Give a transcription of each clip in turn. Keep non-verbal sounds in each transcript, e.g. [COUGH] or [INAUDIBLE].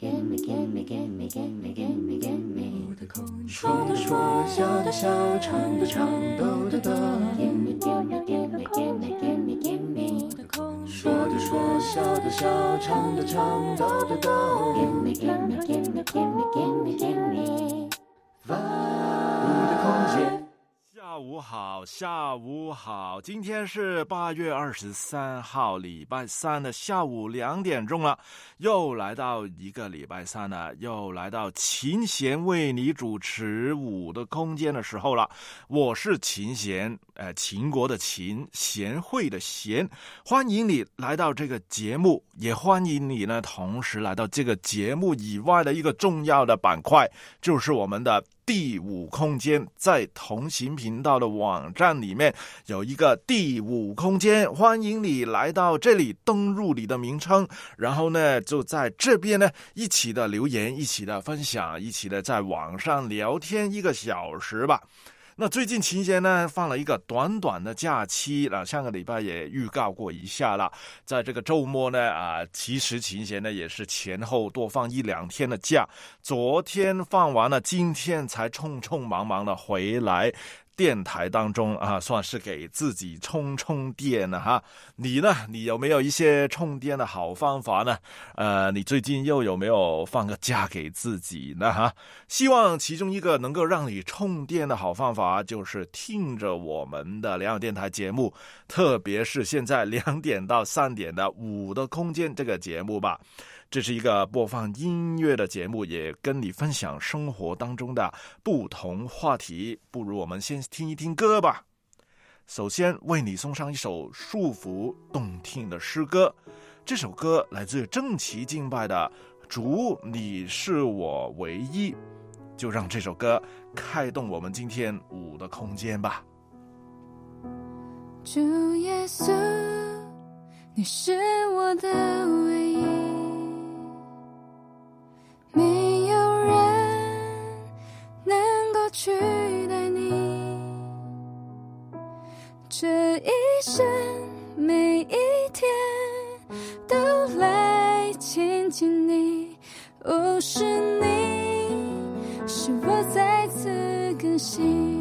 Gimme, gimme, gimme, gimme, gimme, gimme 说的说，笑的笑，唱的唱，抖的抖。Gimme, gimme, gimme, gimme, gimme, gimme 说的说，笑的笑，唱的唱，抖的抖。Gimme, gimme, gimme, gimme, gimme, gimme 我的空间。下午好，下午好，今天是八月二十三号，礼拜三的下午两点钟了，又来到一个礼拜三了，又来到琴弦为你主持舞的空间的时候了。我是琴弦，呃，秦国的秦，贤惠的贤，欢迎你来到这个节目，也欢迎你呢，同时来到这个节目以外的一个重要的板块，就是我们的。第五空间在同行频道的网站里面有一个第五空间，欢迎你来到这里，登入你的名称，然后呢，就在这边呢一起的留言，一起的分享，一起的在网上聊天一个小时吧。那最近琴弦呢放了一个短短的假期了，上个礼拜也预告过一下了。在这个周末呢，啊，其实琴弦呢也是前后多放一两天的假，昨天放完了，今天才匆匆忙忙的回来。电台当中啊，算是给自己充充电了哈。你呢？你有没有一些充电的好方法呢？呃，你最近又有没有放个假给自己呢？哈，希望其中一个能够让你充电的好方法，就是听着我们的两电台节目，特别是现在两点到三点的五的空间这个节目吧。这是一个播放音乐的节目，也跟你分享生活当中的不同话题。不如我们先听一听歌吧。首先为你送上一首舒服动听的诗歌，这首歌来自正奇敬拜的《主，你是我唯一》，就让这首歌开动我们今天舞的空间吧。主耶稣，你是我的唯一。取代你，这一生每一天都来亲近你，哦，是你使我再次更新，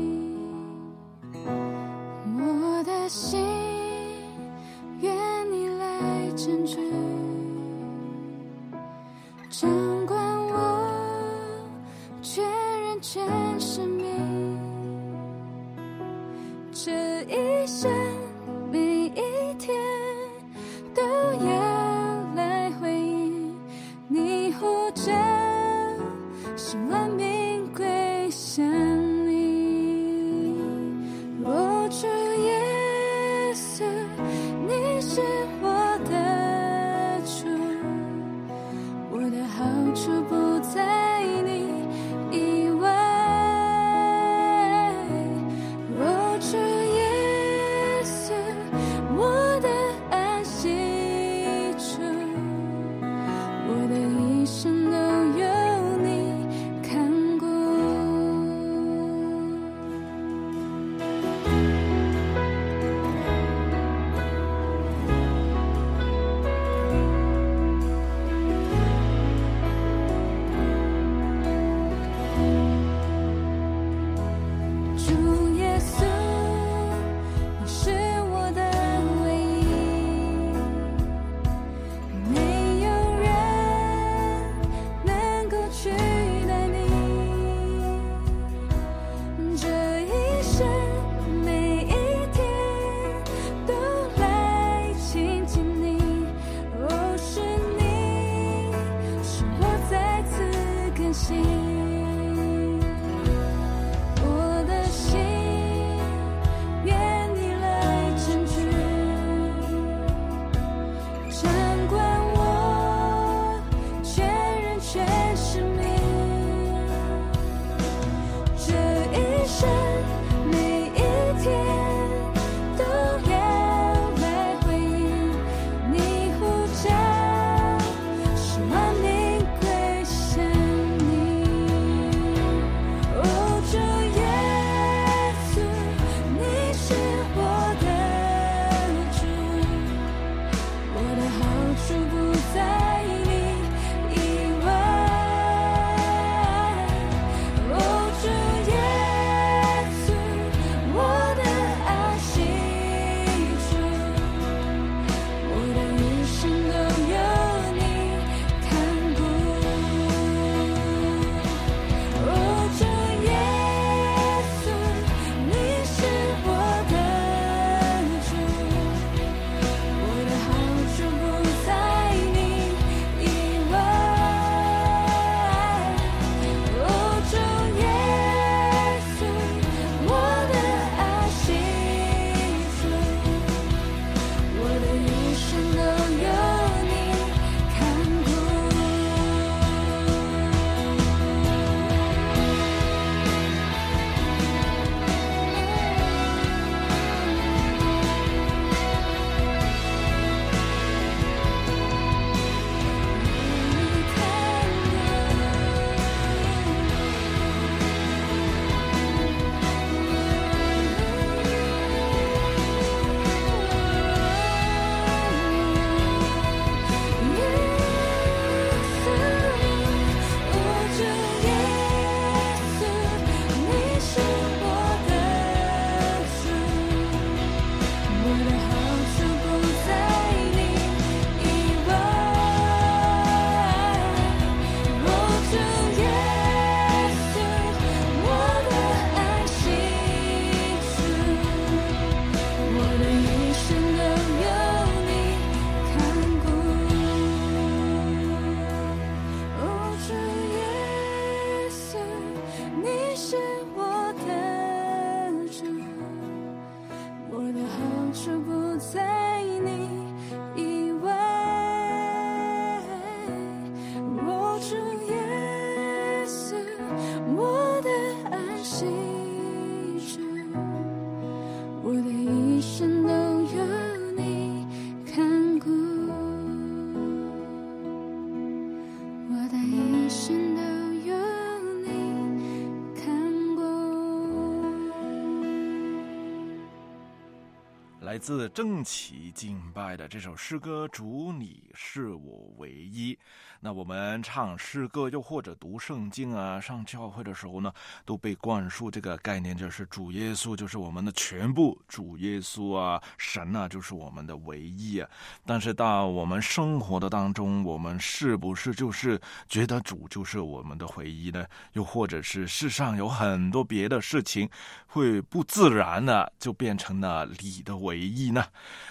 自正奇敬拜的这首诗歌《主你是我唯一》。那我们唱诗歌，又或者读圣经啊，上教会的时候呢，都被灌输这个概念，就是主耶稣就是我们的全部，主耶稣啊，神啊，就是我们的唯一啊。但是到我们生活的当中，我们是不是就是觉得主就是我们的唯一呢？又或者是世上有很多别的事情，会不自然的就变成了你的唯一意呢？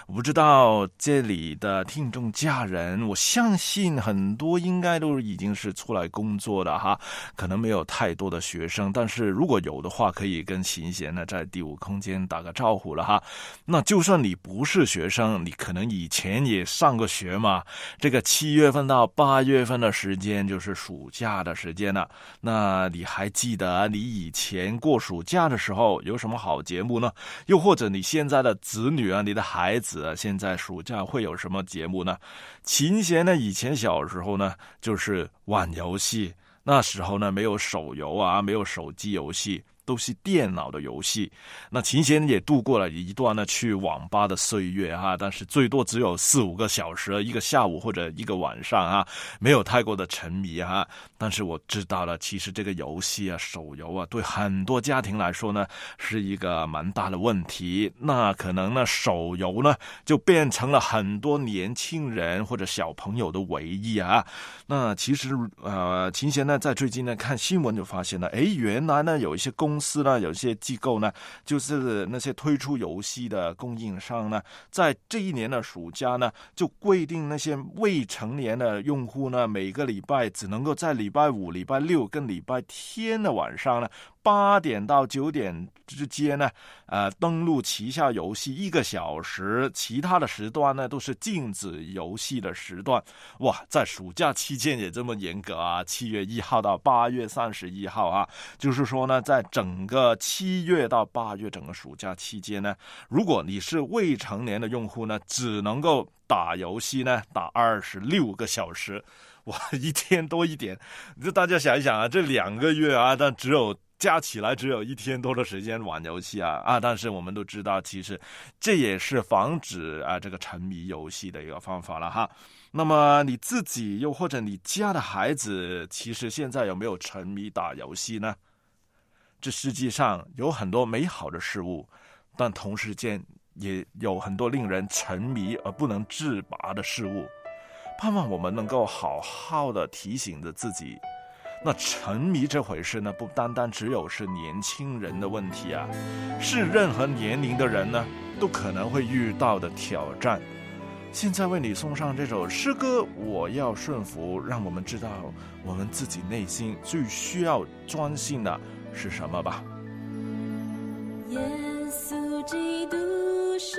我不知道这里的听众家人，我相信很多。应该都已经是出来工作的哈，可能没有太多的学生，但是如果有的话，可以跟琴弦呢在第五空间打个招呼了哈。那就算你不是学生，你可能以前也上过学嘛。这个七月份到八月份的时间就是暑假的时间了。那你还记得你以前过暑假的时候有什么好节目呢？又或者你现在的子女女啊，你的孩子，现在暑假会有什么节目呢？琴弦呢，以前小时候呢。就是玩游戏，那时候呢没有手游啊，没有手机游戏。都是电脑的游戏，那琴弦也度过了一段呢去网吧的岁月哈，但是最多只有四五个小时，一个下午或者一个晚上啊，没有太过的沉迷哈。但是我知道了，其实这个游戏啊，手游啊，对很多家庭来说呢，是一个蛮大的问题。那可能呢，手游呢就变成了很多年轻人或者小朋友的唯一啊。那其实呃，琴弦呢在最近呢看新闻就发现了，哎，原来呢有一些公公司呢，有些机构呢，就是那些推出游戏的供应商呢，在这一年的暑假呢，就规定那些未成年的用户呢，每个礼拜只能够在礼拜五、礼拜六跟礼拜天的晚上呢。八点到九点之间呢，呃，登录旗下游戏一个小时，其他的时段呢都是禁止游戏的时段。哇，在暑假期间也这么严格啊！七月一号到八月三十一号啊，就是说呢，在整个七月到八月整个暑假期间呢，如果你是未成年的用户呢，只能够打游戏呢，打二十六个小时，哇，一天多一点。就大家想一想啊，这两个月啊，但只有。加起来只有一天多的时间玩游戏啊啊！但是我们都知道，其实这也是防止啊这个沉迷游戏的一个方法了哈。那么你自己又或者你家的孩子，其实现在有没有沉迷打游戏呢？这世界上有很多美好的事物，但同时间也有很多令人沉迷而不能自拔的事物。盼望我们能够好好的提醒着自己。那沉迷这回事呢，不单单只有是年轻人的问题啊，是任何年龄的人呢都可能会遇到的挑战。现在为你送上这首诗歌，我要顺服，让我们知道我们自己内心最需要专心的是什么吧。耶稣基督是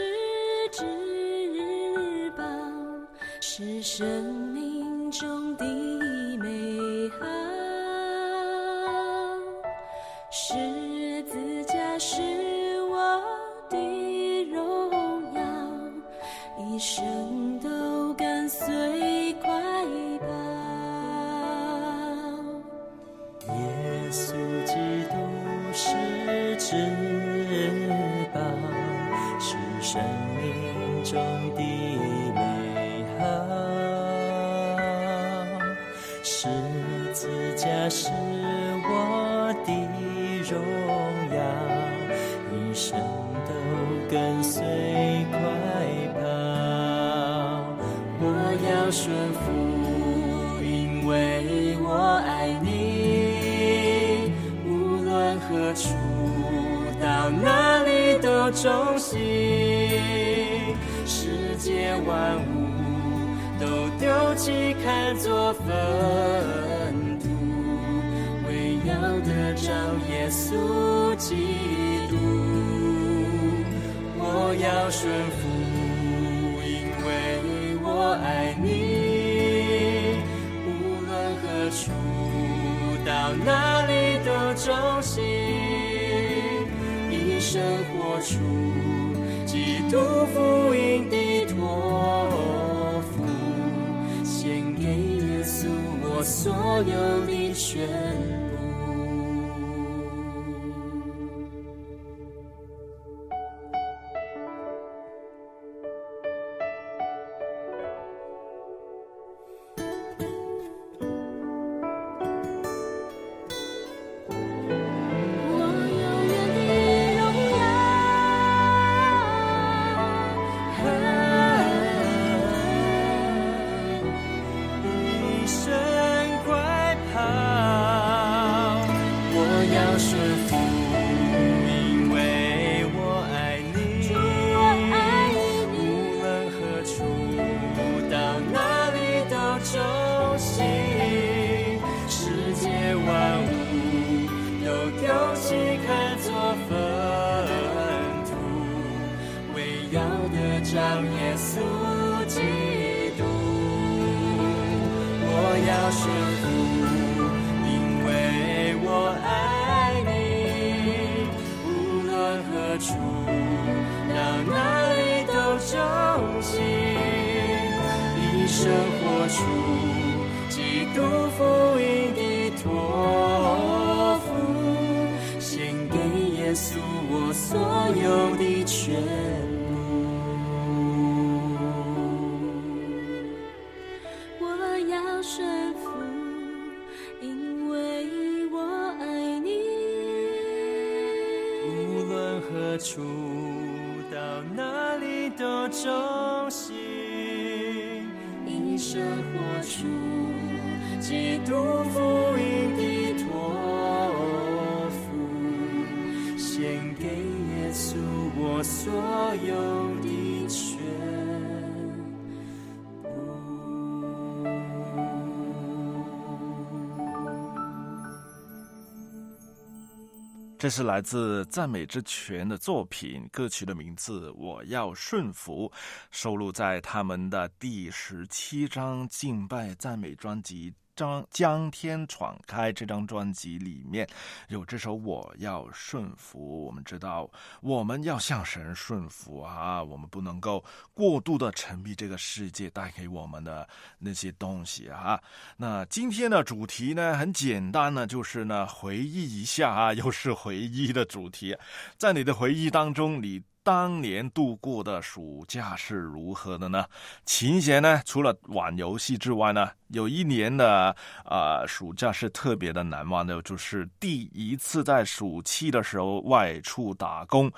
至宝，是生命中的美好。十字架是我的荣耀，一生都跟随快跑。耶稣基督是至宝，是生命中的美好。十字架是我的。重要，一生都跟随，快跑！我要顺服，因为我爱你。无论何处，到哪里都忠心。世界万物都丢弃，看作粪稣基督。我要顺服。因为我爱你，无论何处，到哪里都忠心，一生活出基督福音的托付，献给耶稣我所有的我这是来自赞美之泉的作品，歌曲的名字《我要顺服》，收录在他们的第十七张敬拜赞美专辑。张江天闯开这张专辑里面有这首《我要顺服》，我们知道我们要向神顺服啊，我们不能够过度的沉迷这个世界带给我们的那些东西啊。那今天的主题呢，很简单呢，就是呢回忆一下啊，又是回忆的主题，在你的回忆当中，你。当年度过的暑假是如何的呢？琴弦呢？除了玩游戏之外呢，有一年的呃暑假是特别的难忘的，就是第一次在暑期的时候外出打工。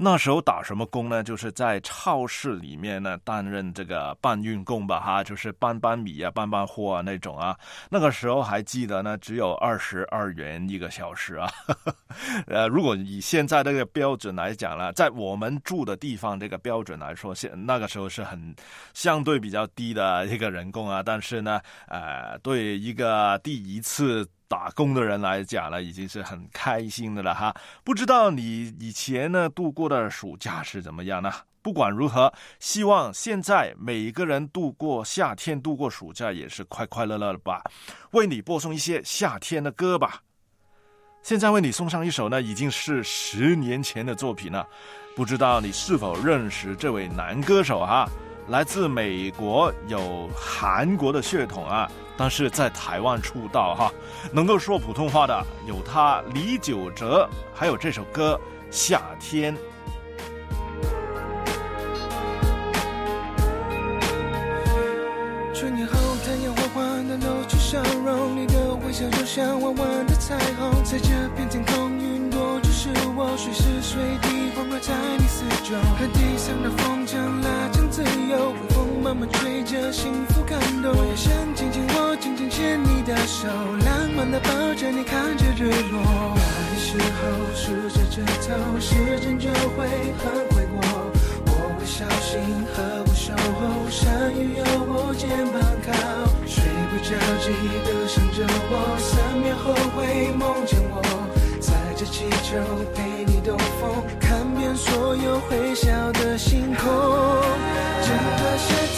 那时候打什么工呢？就是在超市里面呢担任这个搬运工吧，哈，就是搬搬米啊、搬搬货啊那种啊。那个时候还记得呢，只有二十二元一个小时啊。[LAUGHS] 呃，如果以现在这个标准来讲呢，在我们住的地方这个标准来说，现那个时候是很相对比较低的一个人工啊。但是呢，呃，对一个第一次打工的人来讲呢，已经是很开心的了哈。不知道你以前呢度过的暑假是怎么样呢？不管如何，希望现在每个人度过夏天、度过暑假也是快快乐乐的吧。为你播送一些夏天的歌吧。现在为你送上一首呢，已经是十年前的作品了。不知道你是否认识这位男歌手哈？来自美国，有韩国的血统啊，但是在台湾出道哈，能够说普通话的有他李玖哲，还有这首歌《夏天》。春天后，太阳缓缓的露出笑容，你的微笑就像弯弯的彩虹，在你四周。和地上的风筝拉近自由，微风慢慢吹着，幸福感动。我也想紧紧握，紧紧牵你的手，浪漫的抱着你，看着日落。那时候数着指头，时间就会很快过。我会小心呵护守候，山雨有我肩膀靠，睡不着记得想着我，三秒后会梦见我，载着气球陪你兜风，看遍所有会笑的星空。整个世界，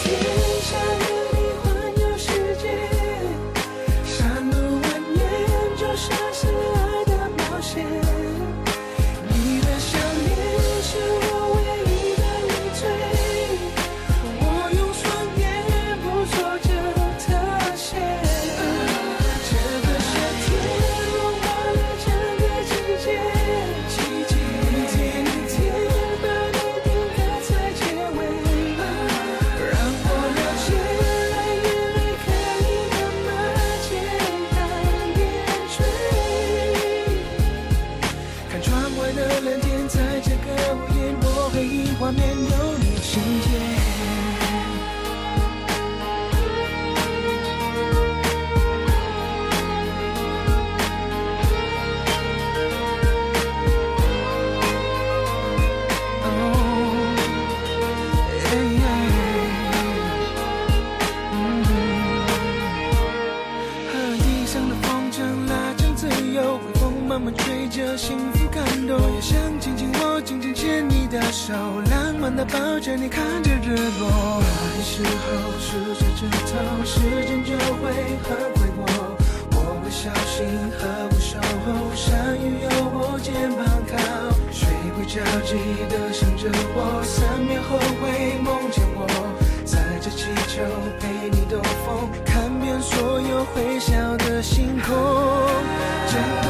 着幸福感动。我也想紧紧握，紧紧牵你的手，浪漫的抱着你，看着日落。的时候数着指头，时间就会很快过。我会小心呵护守候，下雨有我肩膀靠，水会着急的想着我，三秒后会梦见我。载着气球陪你兜风，看遍所有会笑的星空。整个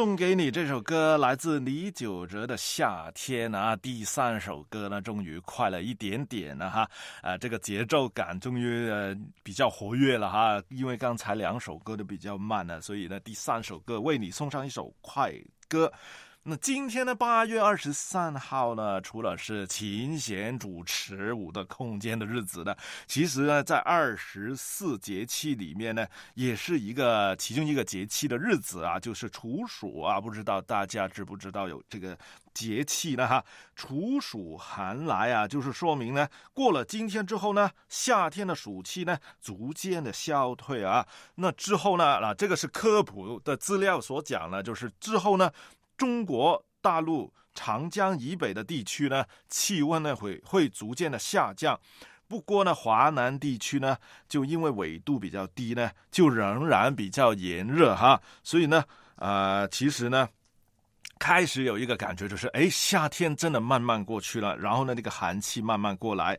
送给你这首歌，来自李玖哲的《夏天》啊，第三首歌呢，终于快了一点点了哈，啊，这个节奏感终于呃比较活跃了哈，因为刚才两首歌都比较慢了，所以呢，第三首歌为你送上一首快歌。那今天呢，八月二十三号呢，除了是琴弦主持五的空间的日子呢，其实呢，在二十四节气里面呢，也是一个其中一个节气的日子啊，就是处暑啊。不知道大家知不知道有这个节气呢？哈，处暑寒来啊，就是说明呢，过了今天之后呢，夏天的暑气呢，逐渐的消退啊。那之后呢，啊，这个是科普的资料所讲呢，就是之后呢。中国大陆长江以北的地区呢，气温呢会会逐渐的下降。不过呢，华南地区呢，就因为纬度比较低呢，就仍然比较炎热哈。所以呢，呃，其实呢。开始有一个感觉，就是哎，夏天真的慢慢过去了，然后呢，那个寒气慢慢过来，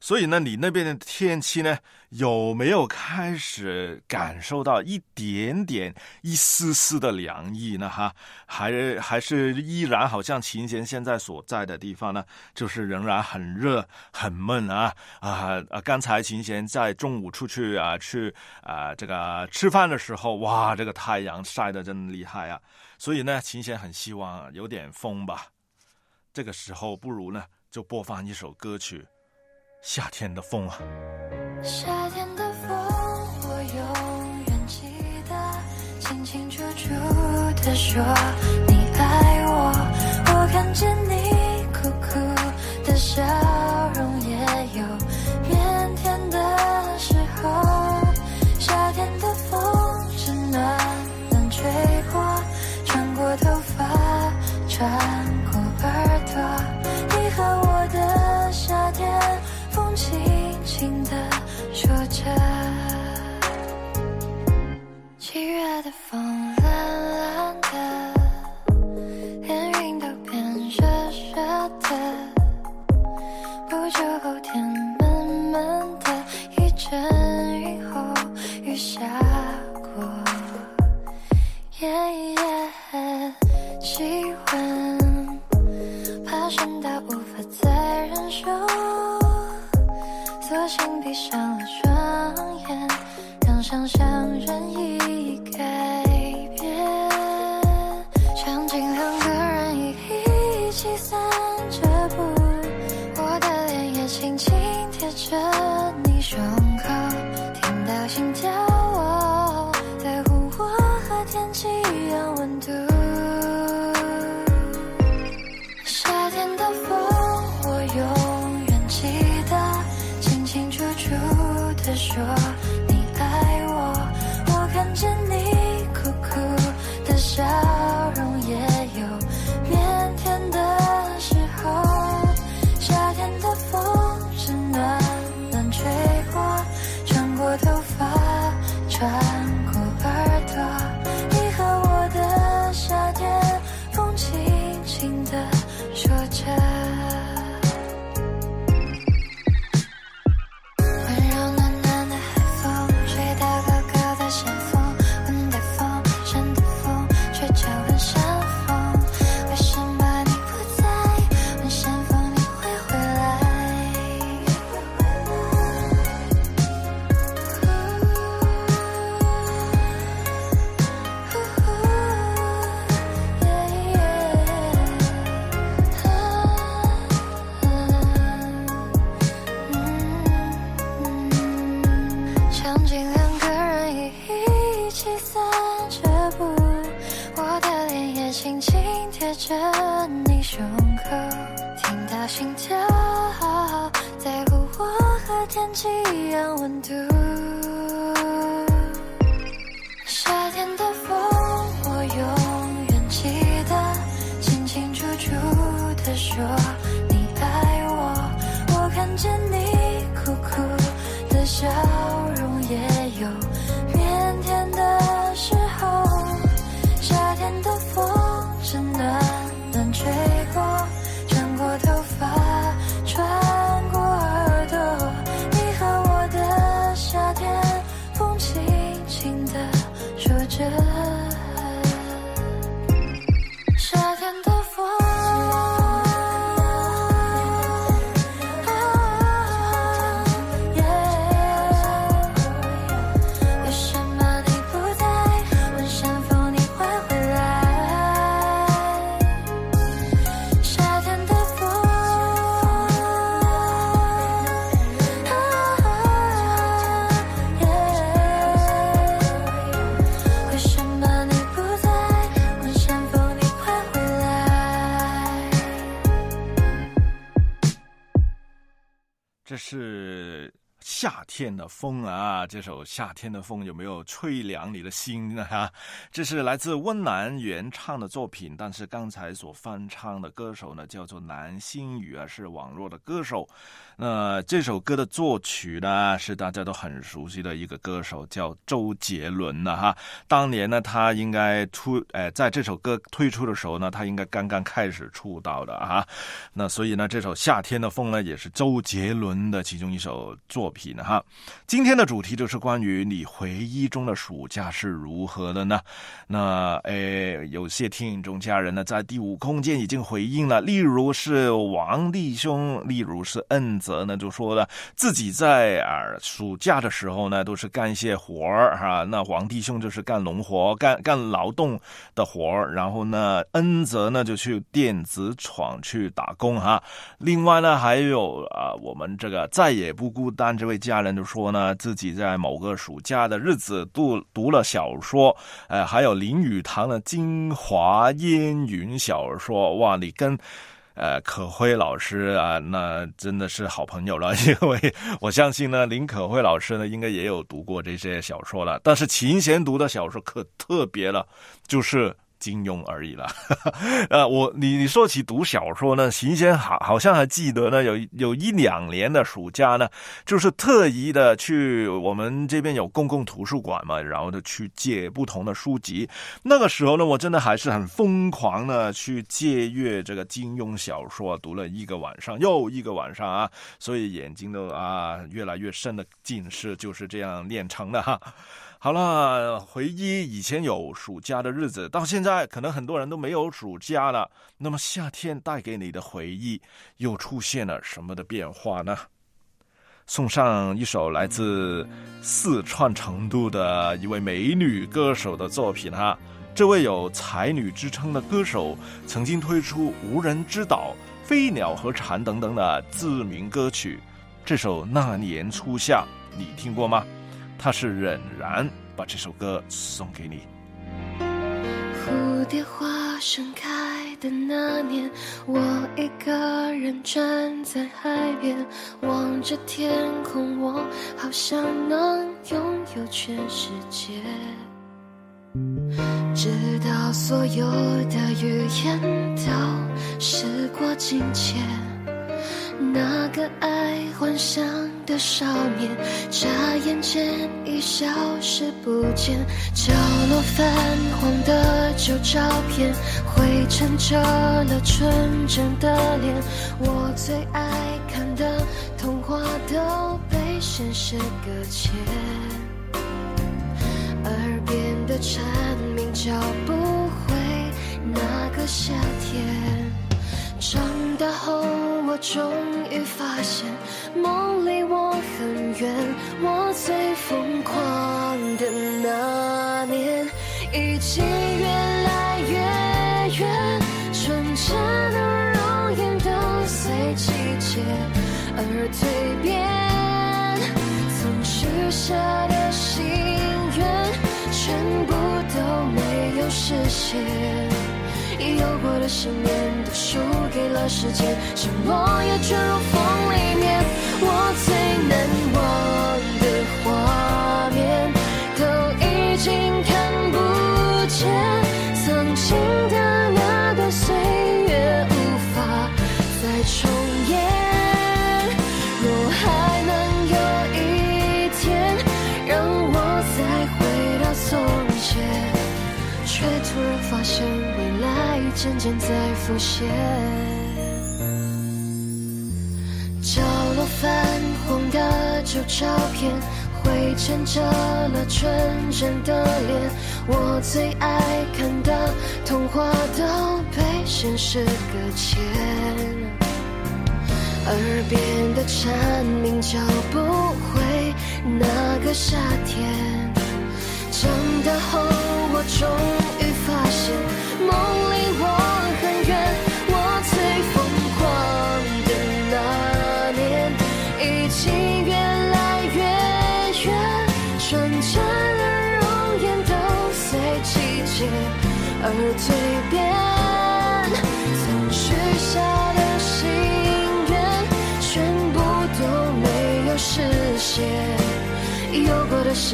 所以呢，你那边的天气呢，有没有开始感受到一点点、一丝丝的凉意呢？哈，还还是依然好像琴弦现在所在的地方呢，就是仍然很热、很闷啊啊啊！刚才琴弦在中午出去啊，去啊这个吃饭的时候，哇，这个太阳晒得真厉害啊！所以呢，琴弦很希望有点风吧。这个时候，不如呢，就播放一首歌曲《夏天的风》啊。夏天的风，我永远记得，清清楚楚的说你爱我。我看见你酷酷的笑穿过耳朵。你和我的夏天，风轻轻地说着。七月的风蓝蓝的，连云都变热热的。不久后天闷闷的，一阵雨后雨下过。夜夜再忍受，索性闭上了双眼，让想象任意天的风啊！这首《夏天的风》有没有吹凉你的心呢？哈，这是来自温岚原唱的作品，但是刚才所翻唱的歌手呢，叫做南星雨啊，是网络的歌手。那这首歌的作曲呢，是大家都很熟悉的一个歌手，叫周杰伦的哈。当年呢，他应该出，呃，在这首歌推出的时候呢，他应该刚刚开始出道的啊。那所以呢，这首《夏天的风》呢，也是周杰伦的其中一首作品哈。今天的主题就是关于你回忆中的暑假是如何的呢？那诶，有些听众家人呢，在第五空间已经回应了，例如是王弟兄，例如是恩泽呢，就说了自己在啊暑假的时候呢，都是干一些活儿哈。那王弟兄就是干农活，干干劳动的活儿，然后呢，恩泽呢就去电子厂去打工哈。另外呢，还有啊，我们这个再也不孤单这位家人就说呢，自己在某个暑假的日子读读了小说，呃，还有林语堂的《京华烟云》小说，哇，你跟。呃，可辉老师啊，那真的是好朋友了，[LAUGHS] 因为我相信呢，林可辉老师呢，应该也有读过这些小说了。但是琴弦读的小说可特别了，就是金庸而已了。呃，[LAUGHS] 我你你说起读小说呢，琴弦好好像还记得呢，有有一两年的暑假呢，就是特意的去我们这边有公共图书馆嘛，然后就去借不同的书籍。那个时候呢，我真的还是很疯狂的去借阅这个金庸小说，读了一个晚上又一个晚上啊，[LAUGHS] 所以眼睛都啊越来越深的近视就是这样练成的哈。好了，回忆以前有暑假的日子，到现在可能很多人都没有暑假了。那么夏天带给你的回忆又出现了什么的变化呢？送上一首来自四川成都的一位美女歌手的作品哈。这位有才女之称的歌手，曾经推出《无人之岛》《飞鸟和蝉》等等的知名歌曲。这首《那年初夏》，你听过吗？他是冉然，把这首歌送给你。蝴蝶花盛开的那年，我一个人站在海边，望着天空，我好像能拥有全世界。直到所有的语言都时过境迁，那个爱幻想的少年，眨眼间已消失不见。角落泛黄的旧照片，灰尘遮了纯真的脸。我最爱看的童话都被现实搁浅。耳边的蝉鸣叫不回那个夏天。长大后，我终于发现，梦离我很远。我最疯狂的那年，已经越来越远。纯真的容颜都随季节而蜕变，曾许下的心愿，全部都没有实现。有过的信念都输给了时间，像落叶卷入风里面。我最难忘的画面，都已经看不见。曾经的那段岁月，无法再重演。若还能有一天，让我再回到从前，却突然发现渐渐在浮现。角落泛黄的旧照片，灰尘遮了纯真的脸。我最爱看的童话都被现实搁浅，耳边的蝉鸣叫不回那个夏天。长大后，我终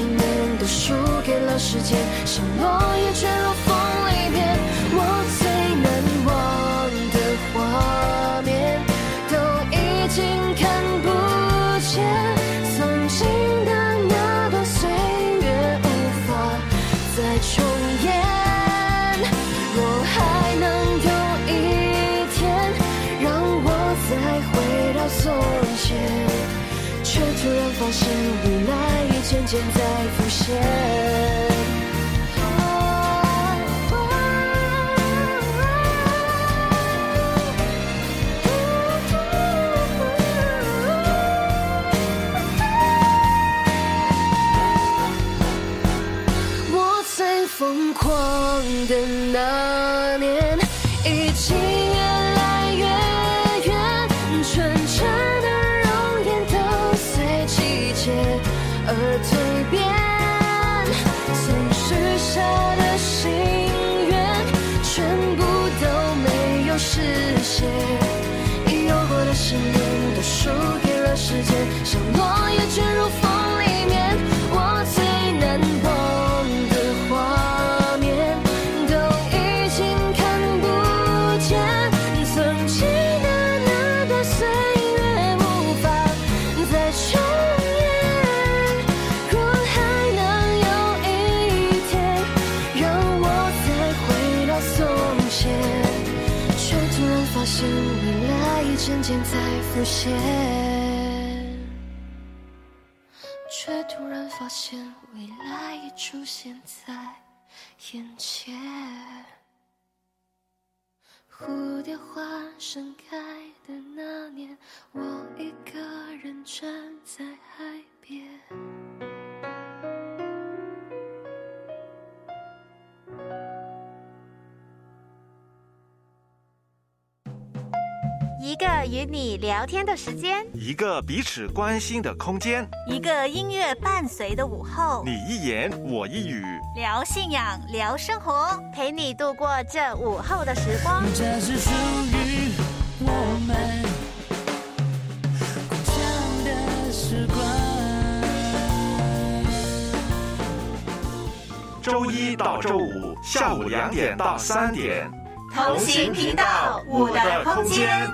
有过的信念都输给了时间，像落叶坠落渐渐在浮现。却突然发现未来已出现在眼前。蝴蝶花盛开的那年，我一个人站在海边。一个与你聊天的时间，一个彼此关心的空间，一个音乐伴随的午后，你一言我一语，聊信仰，聊生活，陪你度过这午后的时光。这是属于我们共享的时光。周一到周五下午两点到三点，同行频道，我的空间。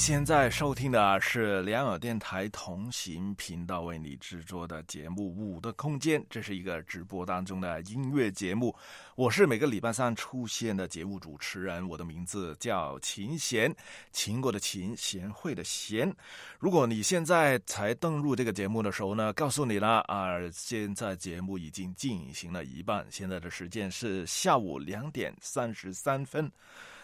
现在收听的是良友电台同行频道为你制作的节目《五的空间》，这是一个直播当中的音乐节目。我是每个礼拜三出现的节目主持人，我的名字叫秦贤，秦国的秦，贤惠的贤。如果你现在才登入这个节目的时候呢，告诉你了啊，现在节目已经进行了一半，现在的时间是下午两点三十三分。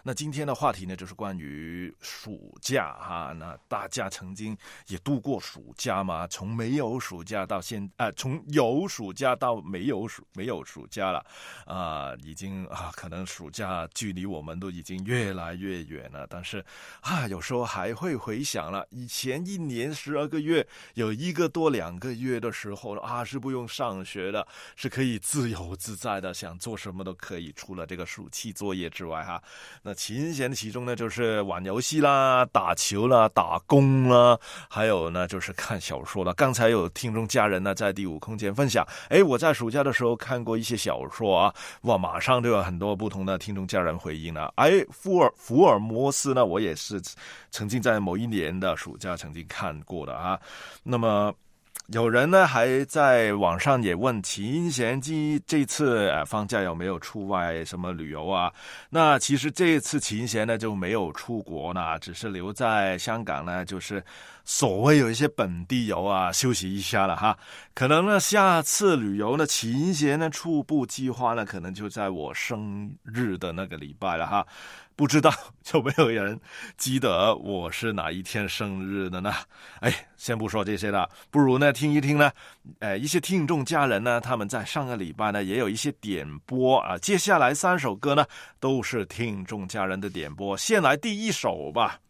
那今天的话题呢，就是关于暑假哈。那大家曾经也度过暑假吗？从没有暑假到现，啊，从有暑假到没有暑没有暑假了，啊，已经啊，可能暑假距离我们都已经越来越远了。但是啊，有时候还会回想了以前一年十二个月，有一个多两个月的时候啊，是不用上学的，是可以自由自在的，想做什么都可以，除了这个暑期作业之外哈。那琴弦的其中呢，就是玩游戏啦、打球啦、打工啦，还有呢就是看小说了。刚才有听众家人呢在第五空间分享，哎，我在暑假的时候看过一些小说啊，哇，马上就有很多不同的听众家人回应了。哎，福尔福尔摩斯呢，我也是曾经在某一年的暑假曾经看过的啊。那么。有人呢还在网上也问秦贤基这次呃放假有没有出外什么旅游啊？那其实这次秦贤呢就没有出国呢，只是留在香港呢，就是所谓有一些本地游啊，休息一下了哈。可能呢下次旅游呢，秦贤呢初步计划呢，可能就在我生日的那个礼拜了哈。不知道 [LAUGHS] 有没有人记得我是哪一天生日的呢？哎，先不说这些了，不如呢听一听呢，呃，一些听众家人呢，他们在上个礼拜呢也有一些点播啊。接下来三首歌呢都是听众家人的点播，先来第一首吧，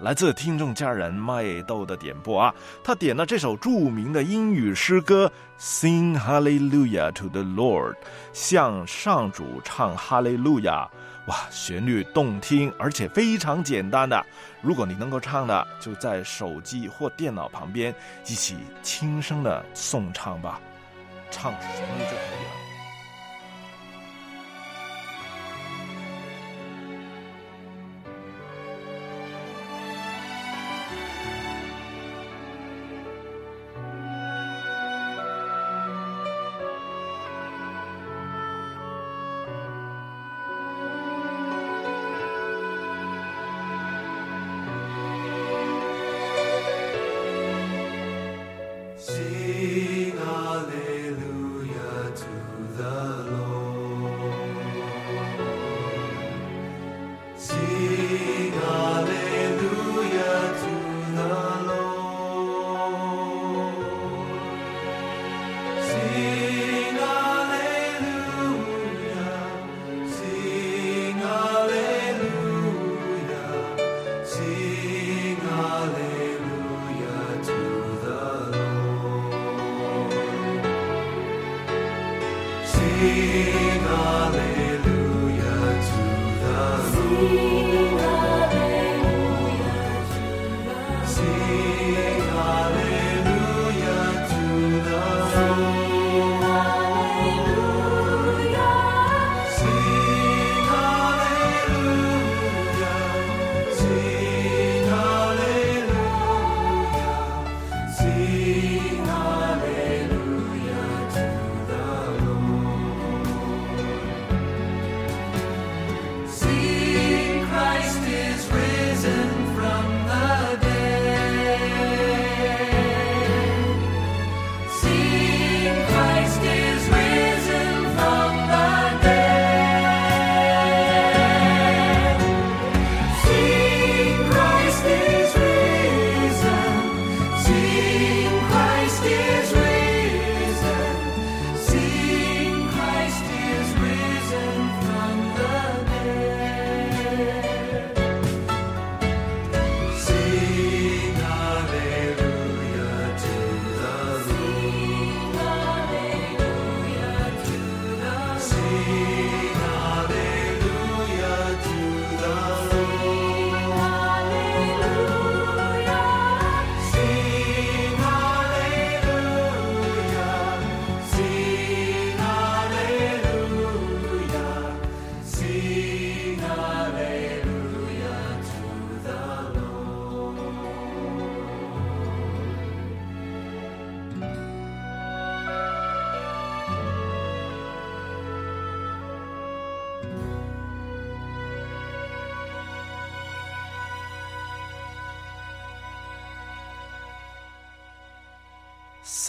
来自听众家人麦豆的点播啊，他点了这首著名的英语诗歌《Sing Hallelujah to the Lord》，向上主唱哈利路亚。哇，旋律动听，而且非常简单的。如果你能够唱的，就在手机或电脑旁边一起轻声的诵唱吧，唱什么就可以了。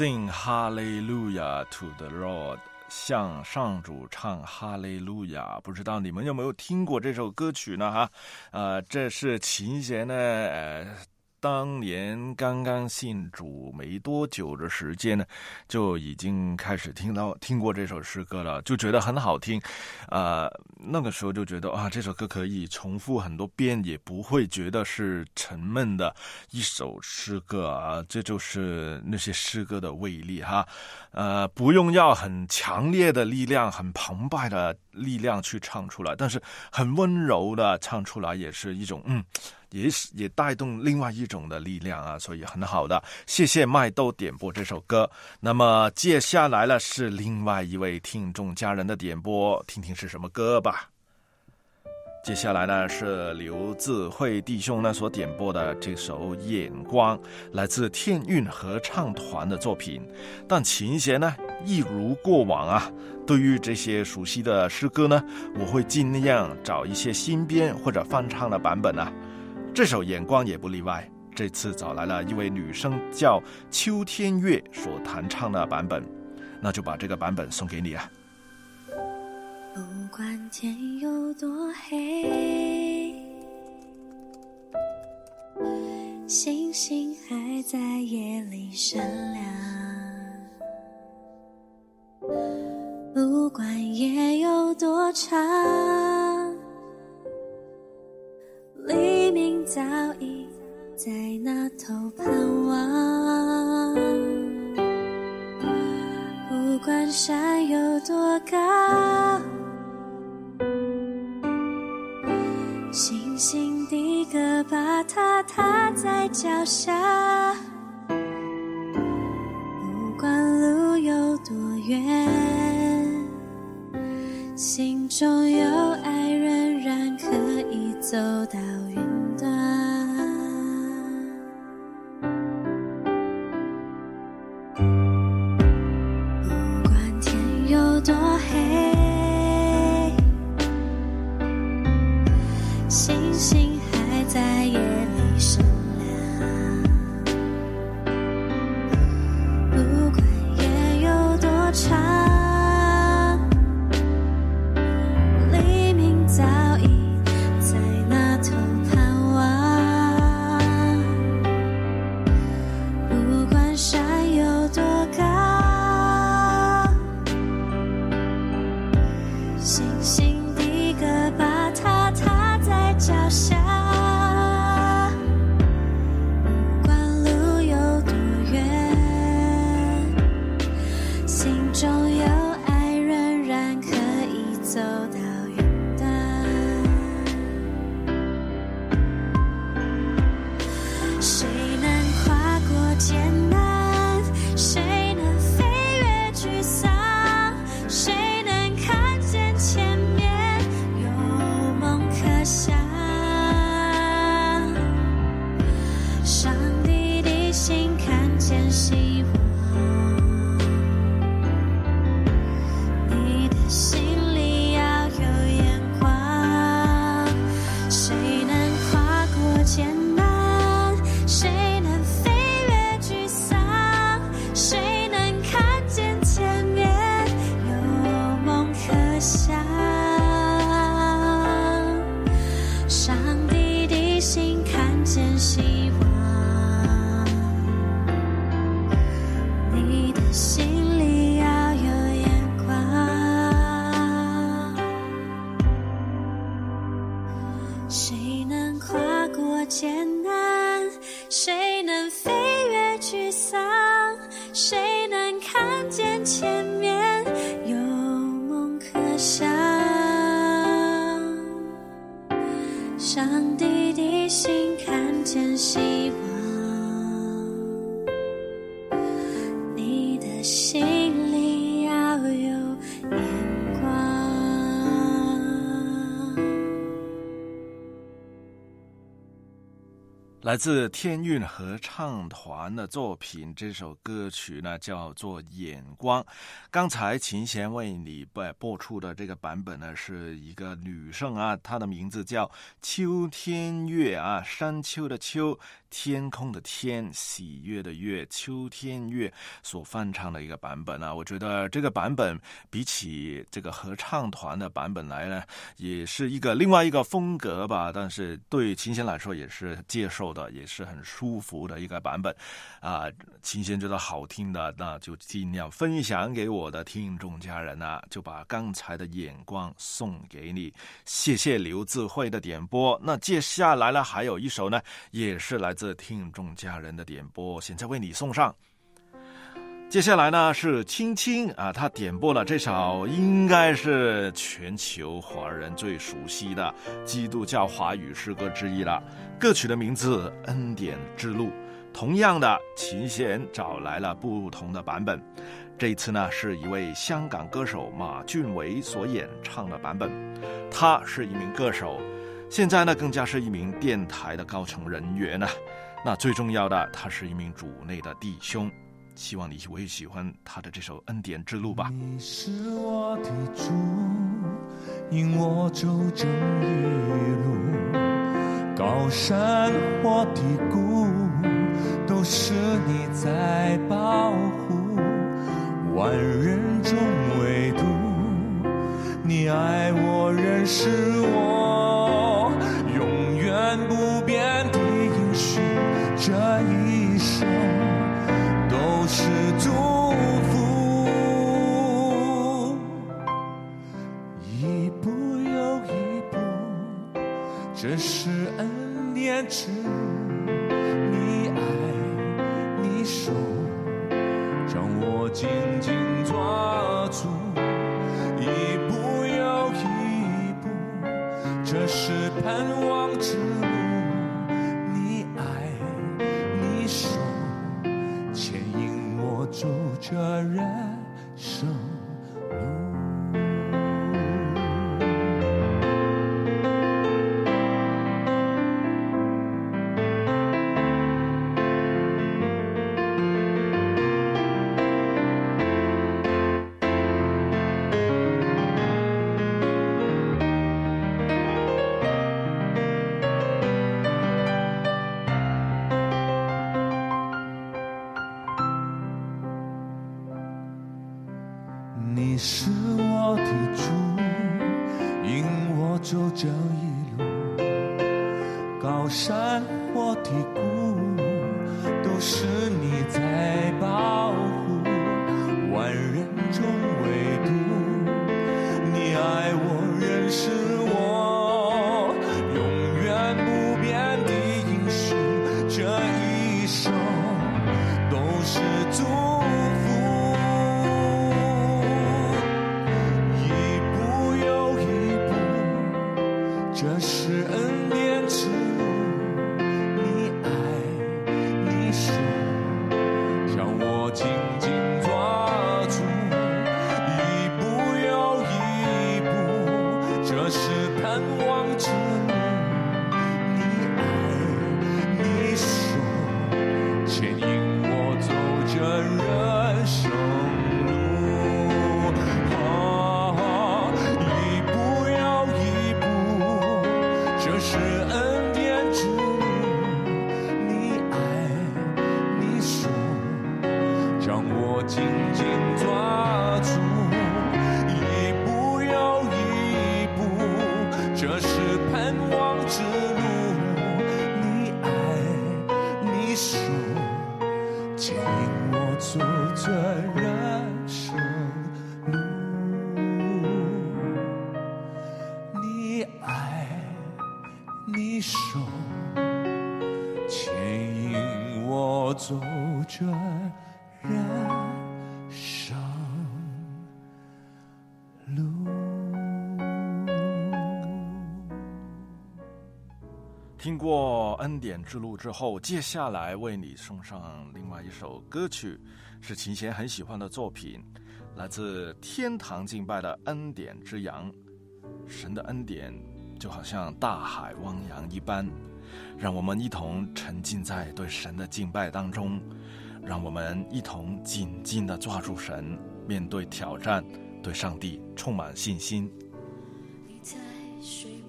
Sing Hallelujah to the Lord，向上主唱 Hallelujah，不知道你们有没有听过这首歌曲呢？哈，呃，这是琴弦的，呃。当年刚刚信主没多久的时间呢，就已经开始听到听过这首诗歌了，就觉得很好听，呃，那个时候就觉得啊，这首歌可以重复很多遍，也不会觉得是沉闷的一首诗歌啊，这就是那些诗歌的威力哈，呃，不用要很强烈的力量、很澎湃的力量去唱出来，但是很温柔的唱出来，也是一种嗯。也是也带动另外一种的力量啊，所以很好的。谢谢麦豆点播这首歌。那么接下来呢是另外一位听众家人的点播，听听是什么歌吧。接下来呢是刘智慧弟兄呢所点播的这首《眼光》，来自天韵合唱团的作品。但琴弦呢一如过往啊，对于这些熟悉的诗歌呢，我会尽量找一些新编或者翻唱的版本啊。这首《眼光》也不例外，这次找来了一位女生，叫秋天月所弹唱的版本，那就把这个版本送给你啊。不管天有多黑，星星还在夜里闪亮。不管夜有多长。黎明早已在那头盼望，不管山有多高，星星的歌把它踏在脚下，不管路有多远，心中有爱人可以走到云端。不管天有多黑星星前行来自天韵合唱团的作品，这首歌曲呢叫做《眼光》。刚才琴弦为你播播出的这个版本呢，是一个女生啊，她的名字叫秋天月啊，山丘的丘。天空的天，喜悦的悦，秋天月所翻唱的一个版本啊，我觉得这个版本比起这个合唱团的版本来呢，也是一个另外一个风格吧。但是对琴弦来说也是接受的，也是很舒服的一个版本啊。琴弦觉得好听的，那就尽量分享给我的听众家人啊，就把刚才的眼光送给你。谢谢刘智慧的点播。那接下来呢，还有一首呢，也是来自。自听众家人的点播，现在为你送上。接下来呢是青青啊，他点播了这首应该是全球华人最熟悉的基督教华语诗歌之一了。歌曲的名字《恩典之路》。同样的，琴弦找来了不同的版本。这次呢，是一位香港歌手马俊伟所演唱的版本。他是一名歌手。现在呢，更加是一名电台的高层人员呢。那最重要的，他是一名主内的弟兄。希望你我也喜欢他的这首《恩典之路》吧。你是我的主，引我走正义路，高山或低谷，都是你在保护。万人中唯独你爱我，认识我。恩典之路。你爱，你手，将我紧听恩典之路之后，接下来为你送上另外一首歌曲，是琴弦很喜欢的作品，来自天堂敬拜的恩典之阳。神的恩典就好像大海汪洋一般，让我们一同沉浸在对神的敬拜当中，让我们一同紧紧的抓住神，面对挑战，对上帝充满信心。你在水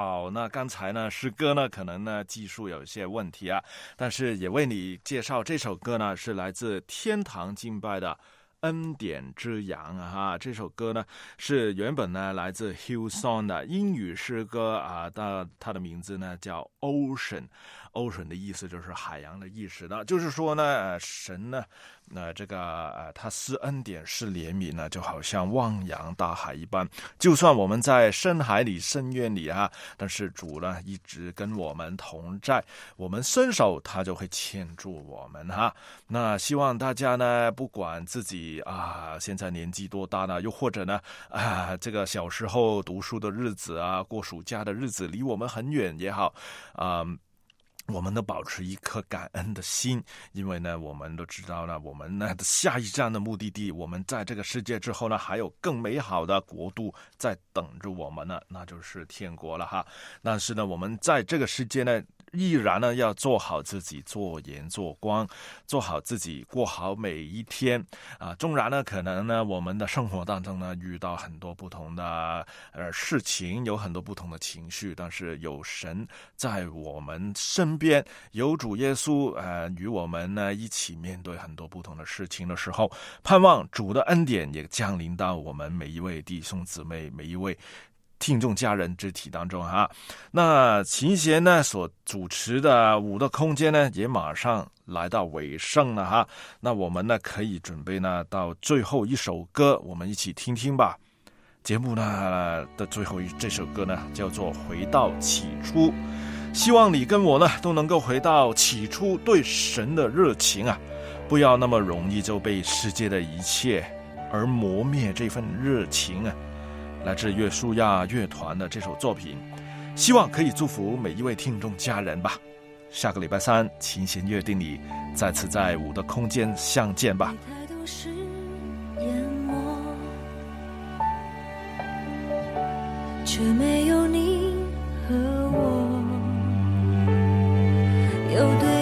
好，那刚才呢，诗歌呢，可能呢技术有一些问题啊，但是也为你介绍这首歌呢，是来自天堂敬拜的。恩典之阳啊哈，这首歌呢是原本呢来自 Hillsong 的英语诗歌啊，它它的名字呢叫 Ocean。Ocean 的意思就是海洋的意思呢，就是说呢，神呢，那、这个呃，他施恩典、施怜悯呢，就好像汪洋大海一般。就算我们在深海里、深渊里啊，但是主呢一直跟我们同在，我们伸手，他就会牵住我们哈。那希望大家呢，不管自己啊现在年纪多大呢，又或者呢啊这个小时候读书的日子啊，过暑假的日子离我们很远也好，啊、我们都保持一颗感恩的心，因为呢，我们都知道了，我们呢下一站的目的地，我们在这个世界之后呢，还有更美好的国度在等着我们呢，那就是天国了哈。但是呢，我们在这个世界呢，依然呢要做好自己，做盐做光，做好自己，过好每一天啊。纵然呢，可能呢，我们的生活当中呢遇到很多不同的呃事情，有很多不同的情绪，但是有神在我们身边，有主耶稣呃与我们呢一起面对很多不同的事情的时候，盼望主的恩典也降临到我们每一位弟兄姊妹，每一位。听众家人之体当中哈，那琴弦呢所主持的五的空间呢也马上来到尾声了哈，那我们呢可以准备呢到最后一首歌，我们一起听听吧。节目呢的最后一这首歌呢叫做《回到起初》，希望你跟我呢都能够回到起初对神的热情啊，不要那么容易就被世界的一切而磨灭这份热情啊。来自约书亚乐团的这首作品，希望可以祝福每一位听众家人吧。下个礼拜三，琴弦约定你再次在五的空间相见吧。却没有你和我。有对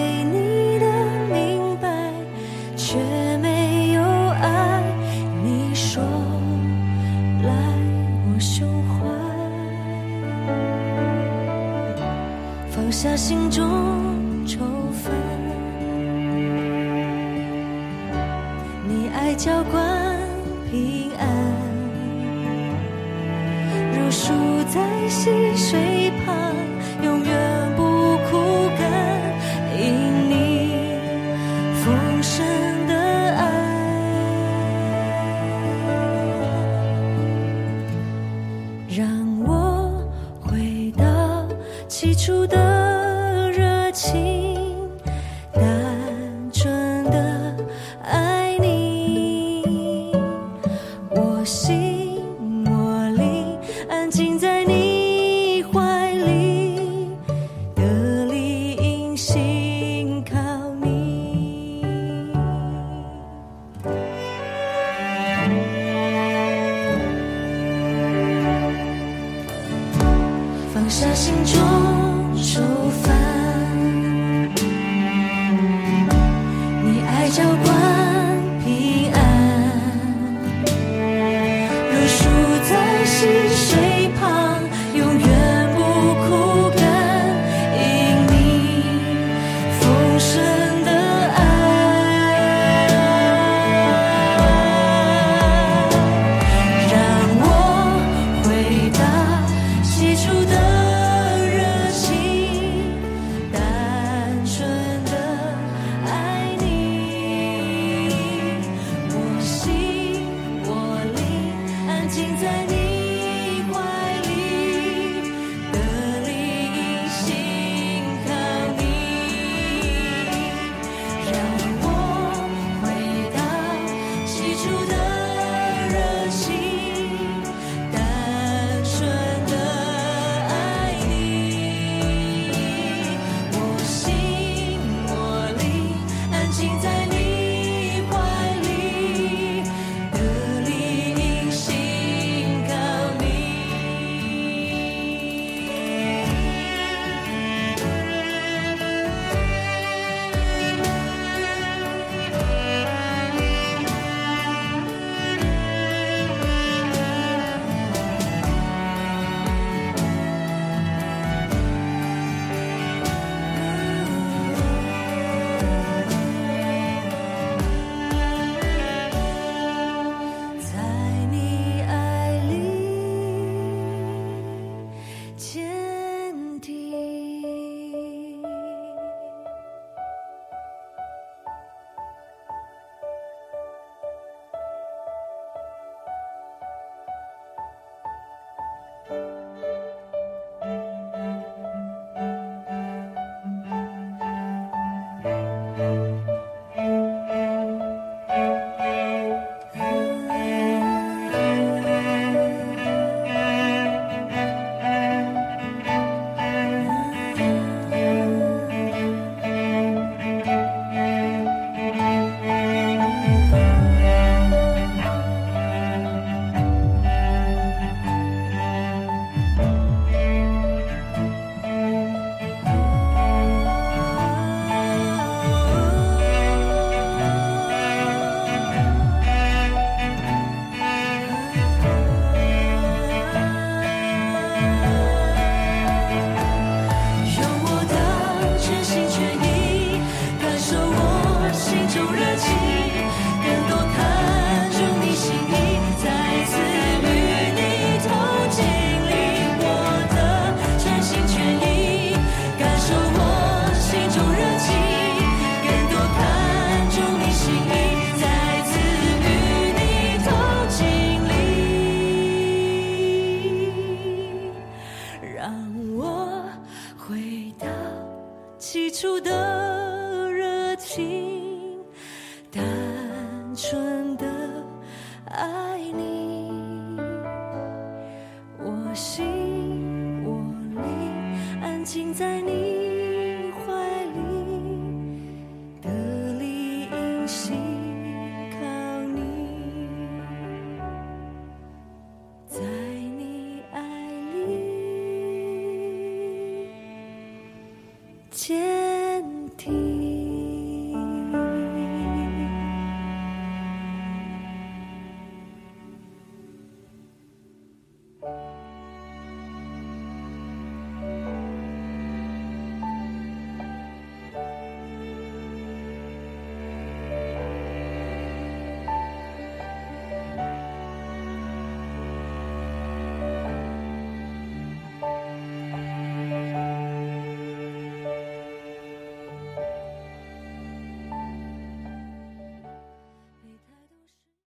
在你